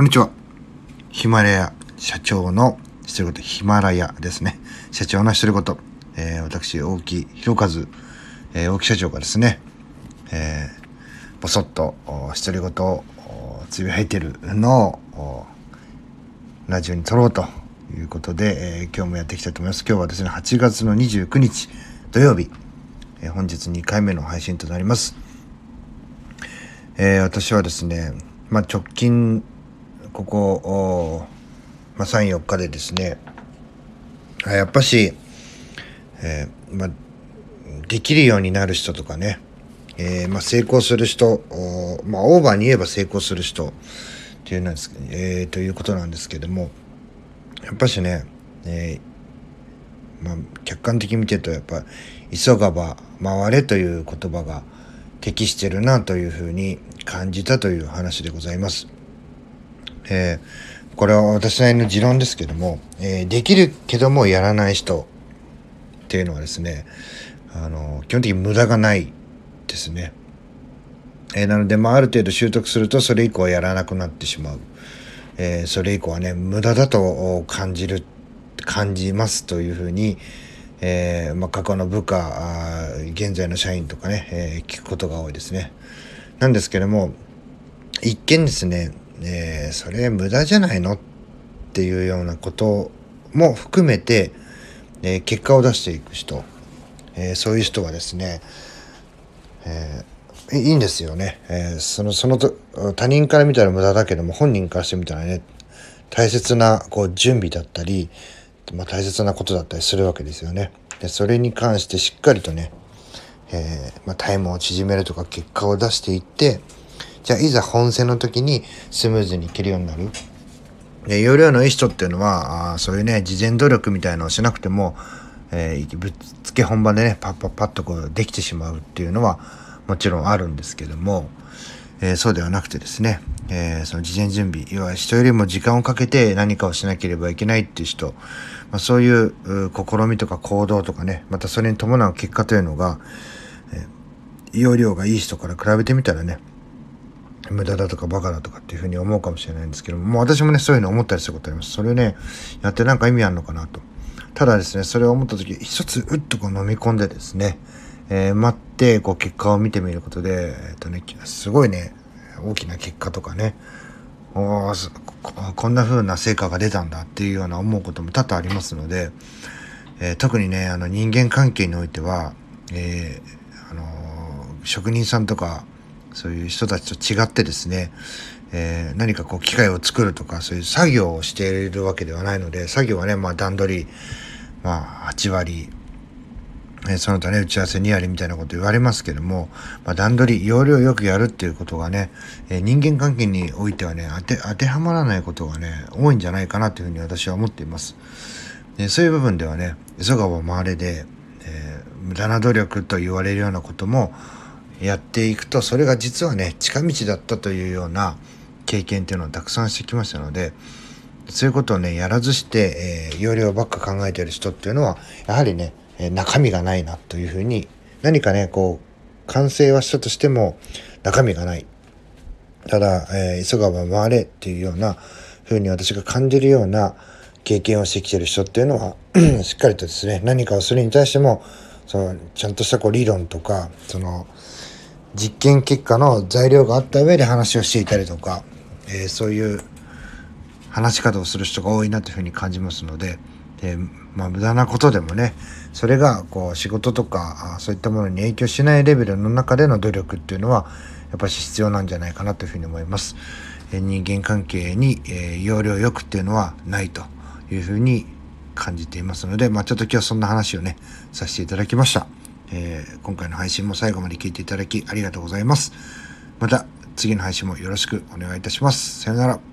こんにちは。ヒマラヤ社長の独り言、ヒマラヤですね。社長の独り言、えー、私、大木弘和、えー、大木社長がですね、えー、ぼそっと独り言をつぶやいてるのをラジオに撮ろうということで、えー、今日もやっていきたいと思います。今日はですね、8月の29日土曜日、えー、本日2回目の配信となります。えー、私はですね、まあ、直近ここ、まあ、3、4日でですね、やっぱし、えー、まあ、できるようになる人とかね、えー、まあ、成功する人、まあ、オーバーに言えば成功する人っていうなんです、えー、ということなんですけども、やっぱしね、えー、まあ、客観的に見てると、やっぱ、急がば回れという言葉が適してるなというふうに感じたという話でございます。えー、これは私なりの持論ですけども、えー、できるけどもやらない人っていうのはですね、あの、基本的に無駄がないですね。えー、なので、まあ、ある程度習得すると、それ以降はやらなくなってしまう。えー、それ以降はね、無駄だと感じる、感じますというふうに、えー、まあ、過去の部下、現在の社員とかね、え、聞くことが多いですね。なんですけども、一見ですね、え、それ無駄じゃないの？っていうようなことも含めて、え、結果を出していく人、え、そういう人はですね、えー、いいんですよね、え、そのそのと他人から見たら無駄だけども本人からしてみたらね大切なこう準備だったり、まあ、大切なことだったりするわけですよね。でそれに関してしっかりとね、えーまあ、タイムを縮めるとか結果を出していってじゃあいざ本戦の時にスムーズにいけるようになる。で容量のいい人っていうのはあそういうね事前努力みたいのをしなくても、えー、ぶっつけ本番でねパッパッパッとこうできてしまうっていうのはもちろんあるんですけども、えー、そうではなくてですね、えー、その事前準備要は人よりも時間をかけて何かをしなければいけないっていう人、まあ、そういう試みとか行動とかねまたそれに伴う結果というのが、えー、容量がいい人から比べてみたらね無駄だとかバカだとかっていうふうに思うかもしれないんですけども、もう私もね、そういうの思ったりすることあります。それね、やってなんか意味あるのかなと。ただですね、それを思った時、一つうっとこう飲み込んでですね、えー、待って、こう結果を見てみることで、えっ、ー、とね、すごいね、大きな結果とかね、おこんな風な成果が出たんだっていうような思うことも多々ありますので、えー、特にね、あの人間関係においては、えー、あの職人さんとか、そういう人たちと違ってですね、えー、何かこう機械を作るとかそういう作業をしているわけではないので作業はねまあ段取りまあ8割、えー、その他ね打ち合わせ2割みたいなこと言われますけども、まあ、段取り要領よくやるっていうことがね、えー、人間関係においてはね当て当てはまらないことがね多いんじゃないかなというふうに私は思っています。でそういう部分ではね急がば回れで、えー、無駄な努力と言われるようなこともやっていくとそれが実はね近道だったというような経験っていうのをたくさんしてきましたのでそういうことをねやらずして、えー、容量ばっか考えてる人っていうのはやはりね、中身がないなというふうに何かねこう完成はしたとしても中身がない。ただ、えー、急がば回れっていうようなふうに私が感じるような経験をしてきてる人っていうのは しっかりとですね何かをするに対してもそのちゃんとしたこう理論とかその実験結果の材料があった上で話をしていたりとか、えー、そういう話し方をする人が多いなというふうに感じますので、でまあ、無駄なことでもねそれがこう仕事とかそういったものに影響しないレベルの中での努力っていうのはやっぱり必要なんじゃないかなというふうに思います。え、人間関係に、えー、要領よくっていうのはないというふうに感じていますので、まあ、ちょっと今日はそんな話をねさせていただきました。えー、今回の配信も最後まで聞いていただきありがとうございます。また次の配信もよろしくお願いいたします。さよなら。